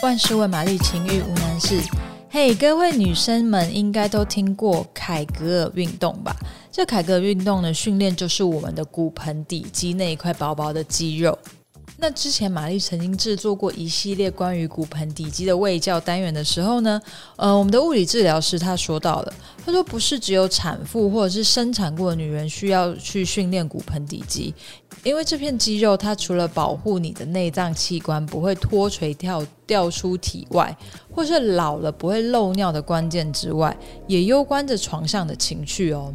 万事问玛丽，情欲无难事。嘿，各位女生们应该都听过凯格尔运动吧？这凯格尔运动的，训练就是我们的骨盆底肌那一块薄薄的肌肉。那之前玛丽曾经制作过一系列关于骨盆底肌的卫教单元的时候呢，呃，我们的物理治疗师他说到了，他说不是只有产妇或者是生产过的女人需要去训练骨盆底肌，因为这片肌肉它除了保护你的内脏器官不会脱垂掉掉出体外，或是老了不会漏尿的关键之外，也攸关着床上的情趣哦。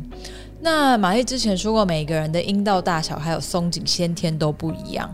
那玛丽之前说过，每个人的阴道大小还有松紧先天都不一样。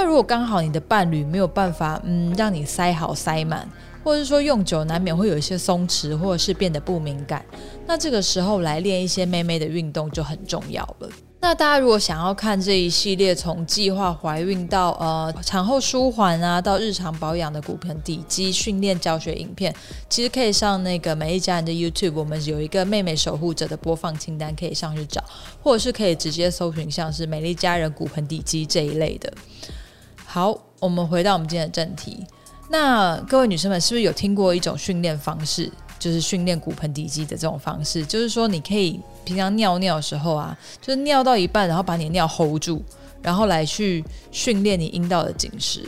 那如果刚好你的伴侣没有办法，嗯，让你塞好塞满，或者是说用久难免会有一些松弛，或者是变得不敏感，那这个时候来练一些妹妹的运动就很重要了。那大家如果想要看这一系列从计划怀孕到呃产后舒缓啊，到日常保养的骨盆底肌训练教学影片，其实可以上那个美丽佳人的 YouTube，我们有一个妹妹守护者的播放清单，可以上去找，或者是可以直接搜寻像是美丽佳人骨盆底肌这一类的。好，我们回到我们今天的正题。那各位女生们，是不是有听过一种训练方式，就是训练骨盆底肌的这种方式？就是说，你可以平常尿尿的时候啊，就是尿到一半，然后把你尿 hold 住，然后来去训练你阴道的紧实。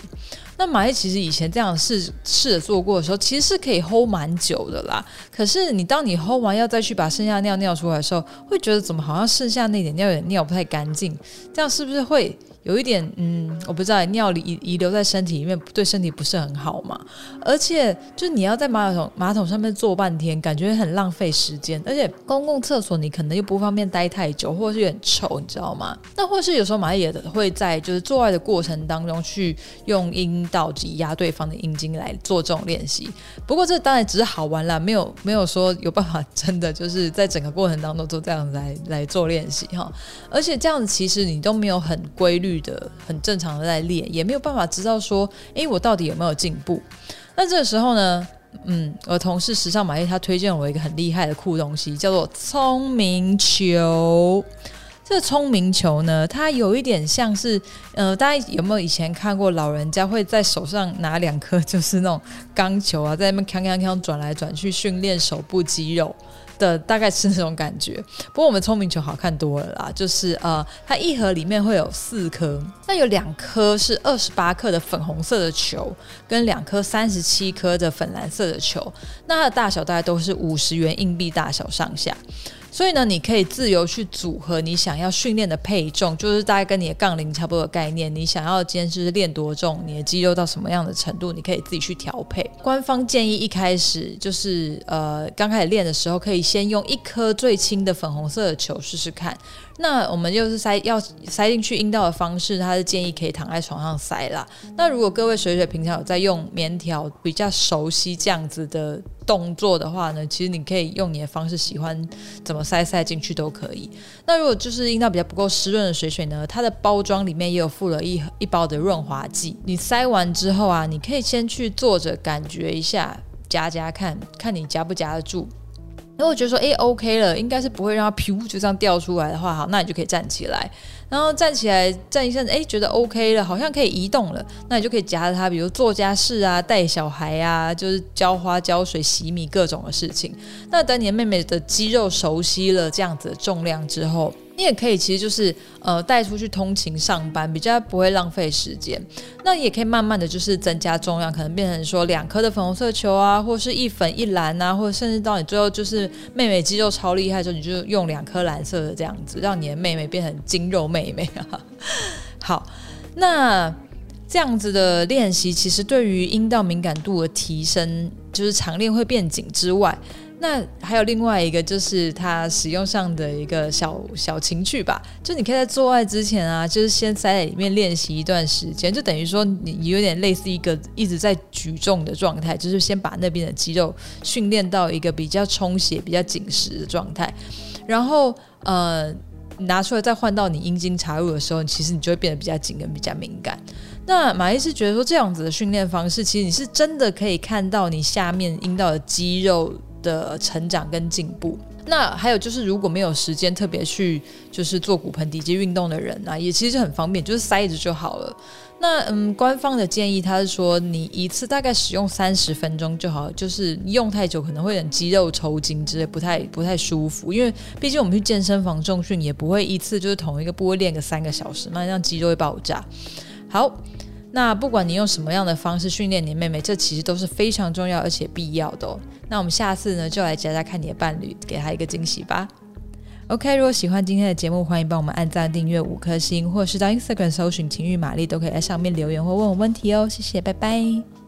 那玛丽其实以前这样试试着做过的时候，其实是可以 hold 蛮久的啦。可是你当你 hold 完要再去把剩下的尿尿出来的时候，会觉得怎么好像剩下那点尿有点尿不太干净，这样是不是会？有一点，嗯，我不知道尿遗遗留在身体里面，对身体不是很好嘛。而且，就是你要在马桶马桶上面坐半天，感觉很浪费时间。而且，公共厕所你可能又不方便待太久，或者是有点臭，你知道吗？那或是有时候玛丽也会在就是做爱的过程当中去用阴道挤压对方的阴茎来做这种练习。不过，这当然只是好玩啦，没有没有说有办法真的就是在整个过程当中做这样子来来做练习哈。而且这样子其实你都没有很规律。的很正常的在练，也没有办法知道说，诶，我到底有没有进步？那这个时候呢，嗯，我同事时尚玛丽她推荐我一个很厉害的酷东西，叫做聪明球。这聪明球呢，它有一点像是，呃，大家有没有以前看过老人家会在手上拿两颗，就是那种钢球啊，在那边锵锵锵转来转去训练手部肌肉？的大概是那种感觉，不过我们聪明球好看多了啦，就是呃，它一盒里面会有四颗，那有两颗是二十八克的粉红色的球，跟两颗三十七克的粉蓝色的球，那它的大小大概都是五十元硬币大小上下。所以呢，你可以自由去组合你想要训练的配重，就是大概跟你的杠铃差不多的概念。你想要今天是练多重，你的肌肉到什么样的程度，你可以自己去调配。官方建议一开始就是呃，刚开始练的时候，可以先用一颗最轻的粉红色的球试试看。那我们就是塞要塞进去阴道的方式，他是建议可以躺在床上塞啦。那如果各位水水平常有在用棉条，比较熟悉这样子的动作的话呢，其实你可以用你的方式，喜欢怎么塞塞进去都可以。那如果就是阴道比较不够湿润的水水呢，它的包装里面也有附了一一包的润滑剂。你塞完之后啊，你可以先去坐着感觉一下，夹夹看看你夹不夹得住。如果觉得说，诶 OK 了，应该是不会让它噗就这样掉出来的话，好，那你就可以站起来。然后站起来站一阵子，诶，觉得 OK 了，好像可以移动了，那你就可以夹着它，比如做家事啊、带小孩啊，就是浇花、浇水、洗米各种的事情。那等你的妹妹的肌肉熟悉了这样子的重量之后，你也可以其实就是呃带出去通勤上班，比较不会浪费时间。那你也可以慢慢的就是增加重量，可能变成说两颗的粉红色球啊，或是一粉一蓝啊，或者甚至到你最后就是妹妹肌肉超厉害的时候，你就用两颗蓝色的这样子，让你的妹妹变成精肉妹。妹啊，好，那这样子的练习，其实对于阴道敏感度的提升，就是常练会变紧之外，那还有另外一个，就是它使用上的一个小小情趣吧，就你可以在做爱之前啊，就是先塞在里面练习一段时间，就等于说你有点类似一个一直在举重的状态，就是先把那边的肌肉训练到一个比较充血、比较紧实的状态，然后呃。拿出来再换到你阴茎插入的时候，其实你就会变得比较紧跟比较敏感。那马医师觉得说，这样子的训练方式，其实你是真的可以看到你下面阴道的肌肉的成长跟进步。那还有就是，如果没有时间特别去就是做骨盆底肌运动的人啊，也其实很方便，就是塞着就好了。那嗯，官方的建议他是说，你一次大概使用三十分钟就好，就是用太久可能会有肌肉抽筋之类，不太不太舒服。因为毕竟我们去健身房重训也不会一次就是同一个部位练个三个小时嘛，那样肌肉会爆炸。好，那不管你用什么样的方式训练你妹妹，这其实都是非常重要而且必要的哦。那我们下次呢，就来夹夹看你的伴侣，给他一个惊喜吧。OK，如果喜欢今天的节目，欢迎帮我们按赞、订阅五颗星，或者是到 Instagram 搜寻“情欲玛丽”，都可以在上面留言或问我问题哦。谢谢，拜拜。